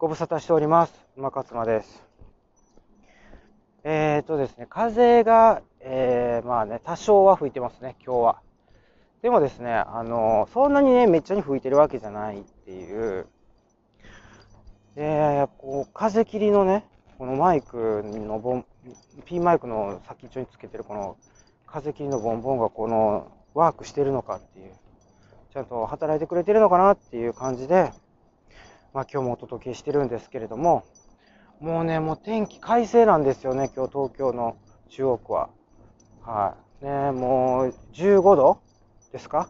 ご無沙汰しております。馬勝間です。えーとですね、風が、えー、まあね、多少は吹いてますね、今日は。でもですね、あのそんなにね、めっちゃに吹いてるわけじゃないっていう。で、こう、風切りのね、このマイクのボン、ピンマイクの先っちょにつけてるこの風切りのボンボンがこのワークしてるのかっていう、ちゃんと働いてくれてるのかなっていう感じで、まあ今日もお届けしてるんですけれども、もうね、もう天気快晴なんですよね、今日東京の中央区は。はい。ね、もう15度ですか？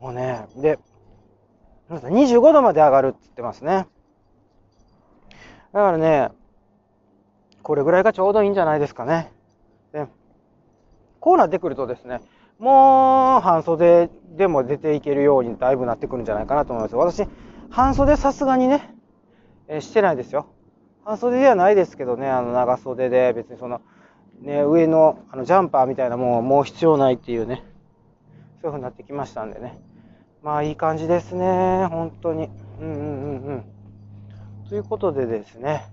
もうね、で、25度まで上がるって言ってますね。だからね、これぐらいがちょうどいいんじゃないですかね。で、こうなってくるとですね、もう半袖でも出ていけるようにだいぶなってくるんじゃないかなと思います。私、半袖さすがにね、えしてないですよ。半袖ではないですけどね、あの長袖で別にその、ね、上のあのジャンパーみたいなもんはもう必要ないっていうね、そういう風になってきましたんでね。まあいい感じですね、本当に。うんうんうんうん。ということでですね、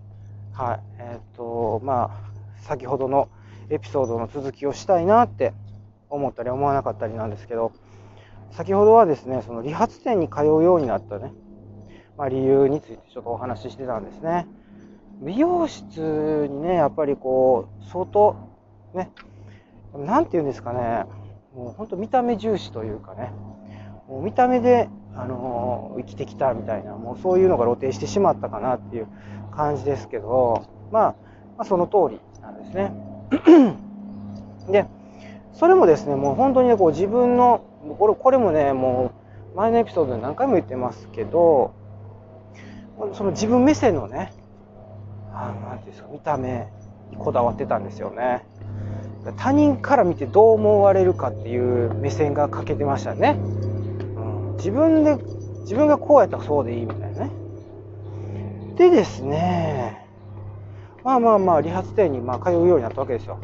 はい、えっ、と、まあ、先ほどのエピソードの続きをしたいなって思ったり思わなかったりなんですけど、先ほどはですね、その理髪店に通うようになったね、まあ、理由についてちょっとお話ししてたんですね。美容室にね、やっぱりこう、相当、ね、なんて言うんですかね、もう本当見た目重視というかね、もう見た目で、あのー生きてきたみたいな、もうそういうのが露呈してしまったかなっていう感じですけど、まあ、まあ、その通りなんですね。で、それもですね、もう本当にね、こう自分の、これこれもね、もう前のエピソードで何回も言ってますけど、その自分目線のね、あなんていうんですか、見た目にこだわってたんですよね。他人から見てどう思われるかっていう目線が欠けてましたね。うん、自分で、自分がこうやったらそうでいいみたいなね。でですね、まあまあまあ、理髪店にま通うようになったわけですよ。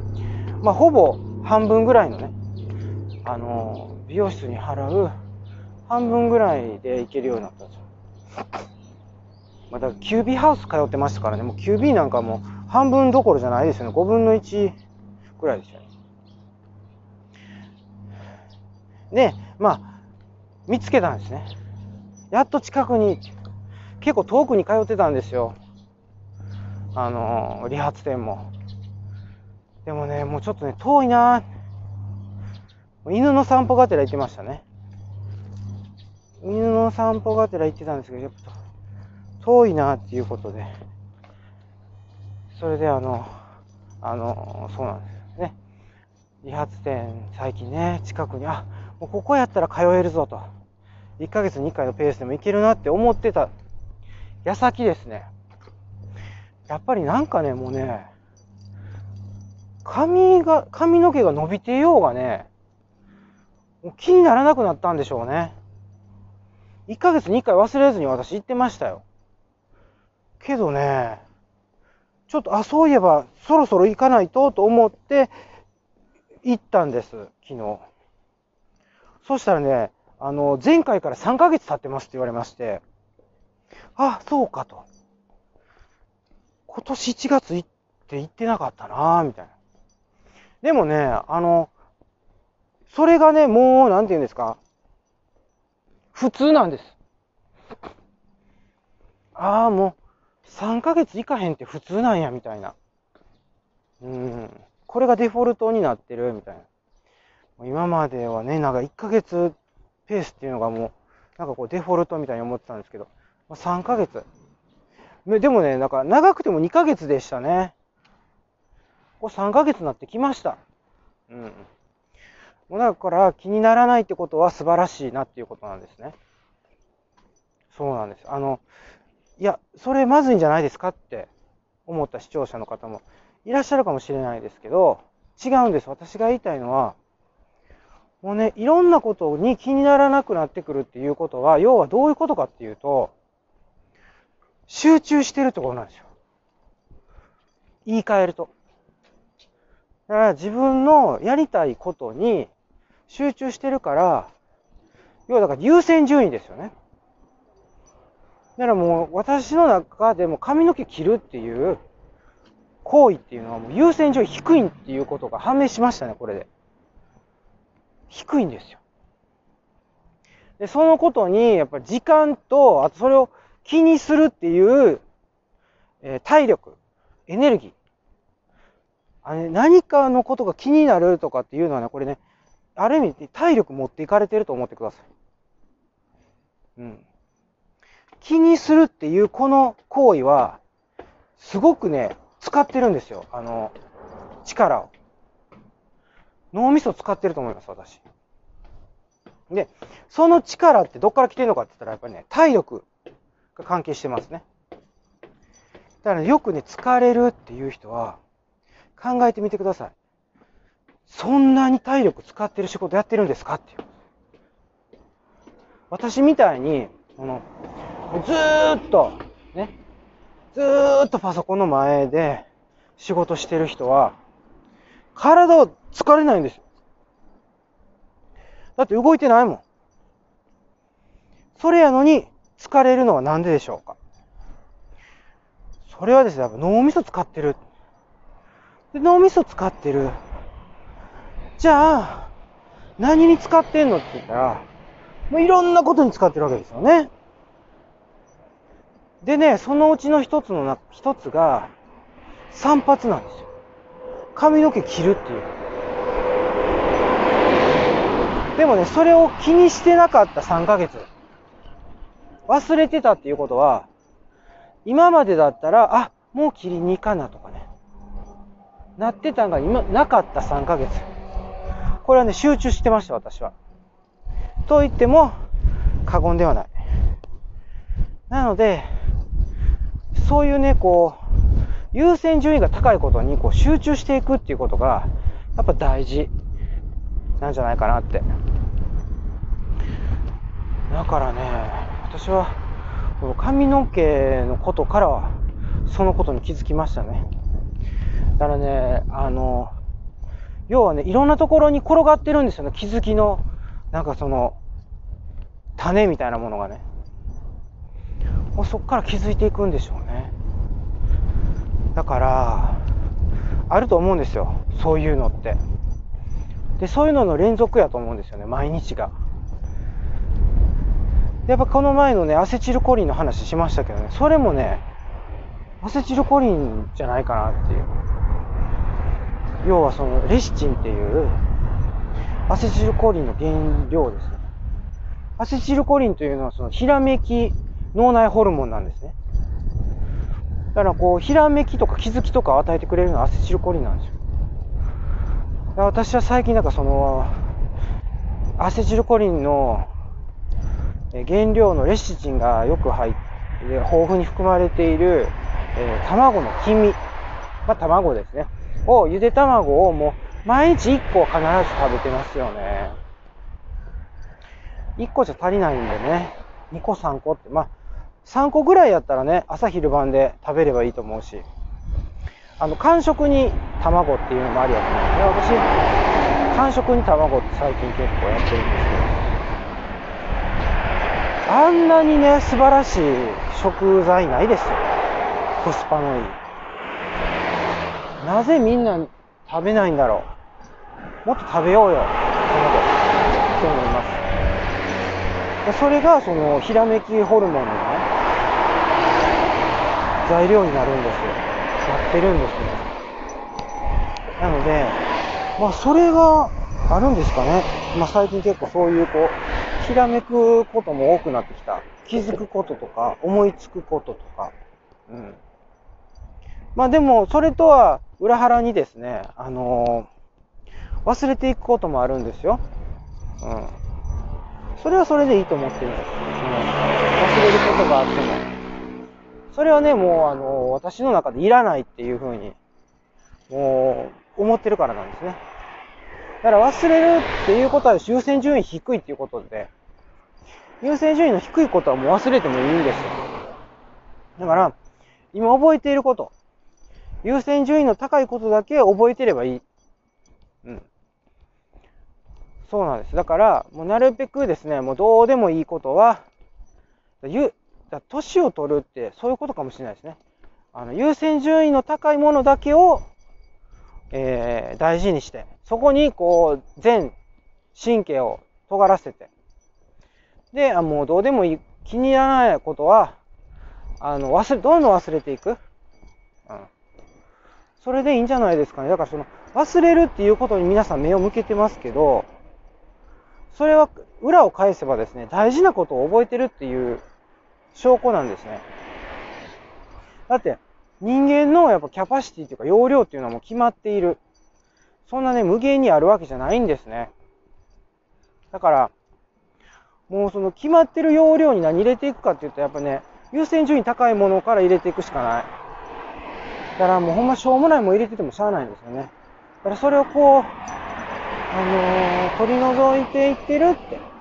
まあ、ほぼ半分ぐらいのね、あの、美容室に払う半分ぐらいで行けるようになったんですよ。まあ、だからキュービーハウス通ってましたからね、もうキュービーなんかもう半分どころじゃないですよね。5分の1ぐらいですよね。で、まあ、見つけたんですね。やっと近くに、結構遠くに通ってたんですよ。あの、理髪店も。でもね、もうちょっとね、遠いな犬の散歩がてら行ってましたね。犬の散歩がてら行ってたんですけど、やっぱ遠いなっていうことで。それであの、あの、そうなんですよね。理髪店、最近ね、近くに、あ、もうここやったら通えるぞと。1ヶ月に1回のペースでもいけるなって思ってた矢先ですね。やっぱりなんかね、もうね、髪が、髪の毛が伸びてようがね、もう気にならなくなったんでしょうね。1ヶ月に1回忘れずに私行ってましたよ。けどね、ちょっと、あ、そういえば、そろそろ行かないとと思って、行ったんです、昨日。そしたらね、あの、前回から3ヶ月経ってますって言われまして、あ、そうかと。今年1月行って行ってなかったなぁ、みたいな。でもね、あの、それがね、もう、なんて言うんですか。普通なんです。ああ、もう、3ヶ月行かへんって普通なんや、みたいな。うん。これがデフォルトになってる、みたいな。今まではね、なんか1ヶ月ペースっていうのがもう、なんかこうデフォルトみたいに思ってたんですけど、3ヶ月。でもね、なんか長くても2ヶ月でしたね。これ3ヶ月になってきました。うん。もうだから気にならないってことは素晴らしいなっていうことなんですね。そうなんです。あの、いや、それまずいんじゃないですかって思った視聴者の方もいらっしゃるかもしれないですけど、違うんです。私が言いたいのは、もうね、いろんなことに気にならなくなってくるっていうことは、要はどういうことかっていうと、集中してるってことなんですよ。言い換えると。だから自分のやりたいことに集中してるから、要はだから優先順位ですよね。だからもう私の中でも髪の毛切るっていう行為っていうのはもう優先順位低いっていうことが判明しましたね、これで。低いんですよ。で、そのことに、やっぱり時間と、あとそれを気にするっていう、えー、体力、エネルギー。あれ、何かのことが気になるとかっていうのはね、これね、ある意味体力持っていかれてると思ってください。うん。気にするっていうこの行為は、すごくね、使ってるんですよ。あの、力を。脳みそ使ってると思います、私。で、その力ってどっから来てるのかって言ったら、やっぱりね、体力が関係してますね。だから、ね、よくね、疲れるっていう人は、考えてみてください。そんなに体力使ってる仕事やってるんですかっていう。私みたいに、この、ずーっと、ね、ずーっとパソコンの前で仕事してる人は、体は疲れないんですよ。だって動いてないもん。それやのに疲れるのはなんででしょうかそれはですね、やっぱ脳みそ使ってる。で脳みそ使ってる。じゃあ、何に使ってんのって言ったら、もういろんなことに使ってるわけですよね。でね、そのうちの一つのな、一つが、散髪なんですよ。髪の毛切るっていう。でもね、それを気にしてなかった3ヶ月。忘れてたっていうことは、今までだったら、あ、もう切りに行かなとかね。なってたんが今、なかった3ヶ月。これはね、集中してました、私は。と言っても過言ではない。なので、そういうね、こう、優先順位が高いことにこう集中していくっていうことが、やっぱ大事なんじゃないかなって。だからね、私は、この髪の毛のことからは、そのことに気づきましたね。だからね、あの、要はね、いろんなところに転がってるんですよね、気づきの、なんかその、種みたいなものがね。もうそこから気づいていくんでしょうね。だから、あると思うんですよ。そういうのって。で、そういうのの連続やと思うんですよね。毎日が。やっぱこの前のね、アセチルコリンの話しましたけどね、それもね、アセチルコリンじゃないかなっていう。要はそのレシチンっていうアセチルコリンの原料ですね。アセチルコリンというのはそのひらめき脳内ホルモンなんですね。だからこう、ひらめきとか気づきとか与えてくれるのはアセチルコリンなんですよ。私は最近なんかその、アセチルコリンの原料のレシチンがよく入って、豊富に含まれている、えー、卵の黄身、まあ卵ですね。を、ゆで卵をもう毎日1個必ず食べてますよね。1個じゃ足りないんでね。2個3個って、まあ3個ぐらいやったらね、朝昼晩で食べればいいと思うし、あの、間食に卵っていうのもありやと思うんで、私、間食に卵って最近結構やってるんですけど、あんなにね、素晴らしい食材ないですよ。コスパのいい。なぜみんな食べないんだろう。もっと食べようよ、卵。って思います。それが、その、ひらめきホルモンの、材料になるんですよ。なってるんですね。なので、まあそれがあるんですかね。まあ最近結構そういうこう、ひらめくことも多くなってきた。気づくこととか、思いつくこととか。うん。まあでも、それとは裏腹にですね、あのー、忘れていくこともあるんですよ。うん。それはそれでいいと思ってるんです。うん、忘れることがあっても。それはね、もう、あの、私の中でいらないっていうふうに、もう、思ってるからなんですね。だから忘れるっていうことは優先順位低いっていうことで、優先順位の低いことはもう忘れてもいいんですよ。だから、今覚えていること、優先順位の高いことだけ覚えてればいい。うん。そうなんです。だから、もうなるべくですね、もうどうでもいいことは、だ年を取るってそういうことかもしれないですね。あの優先順位の高いものだけを、えー、大事にして、そこにこう全神経を尖らせて、で、あもうどうでもいい、気に入らないことは、あの忘れ、どんどん忘れていく。うん。それでいいんじゃないですかね。だからその忘れるっていうことに皆さん目を向けてますけど、それは裏を返せばですね、大事なことを覚えてるっていう証拠なんですね。だって、人間のやっぱキャパシティというか容量っていうのはもう決まっている。そんなね、無限にあるわけじゃないんですね。だから、もうその決まってる容量に何入れていくかっていうと、やっぱね、優先順位高いものから入れていくしかない。だからもうほんましょうもないもん入れててもしゃあないんですよね。だからそれをこう、あのー、取り除いていってるって。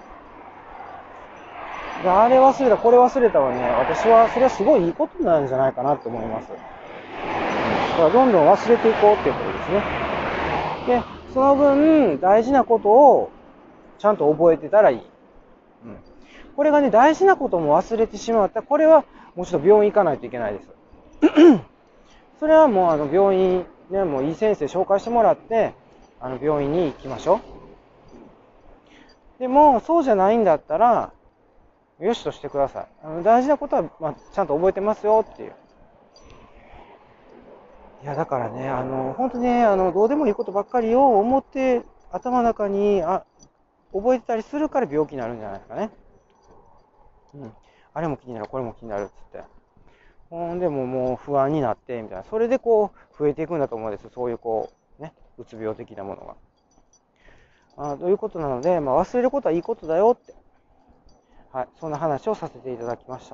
あれ忘れた、これ忘れたはね、私はそれはすごいいいことなんじゃないかなと思います。だからどんどん忘れていこうっていうことですね。で、その分、大事なことをちゃんと覚えてたらいい。うん。これがね、大事なことも忘れてしまったら、これはもうちょっと病院行かないといけないです。それはもうあの病院、ね、もういい先生紹介してもらって、あの病院に行きましょう。でも、そうじゃないんだったら、よしとしてください。あの大事なことは、まあ、ちゃんと覚えてますよっていう。いや、だからね、あの、本当ね、あの、どうでもいいことばっかりを思って、頭の中に、あ、覚えてたりするから病気になるんじゃないですかね。うん。あれも気になる、これも気になるっつって。ほんでももう不安になって、みたいな。それでこう、増えていくんだと思うんです。そういうこう、ね、うつ病的なものが。あということなので、まあ、忘れることはいいことだよって。はい、そんな話をさせていただきました。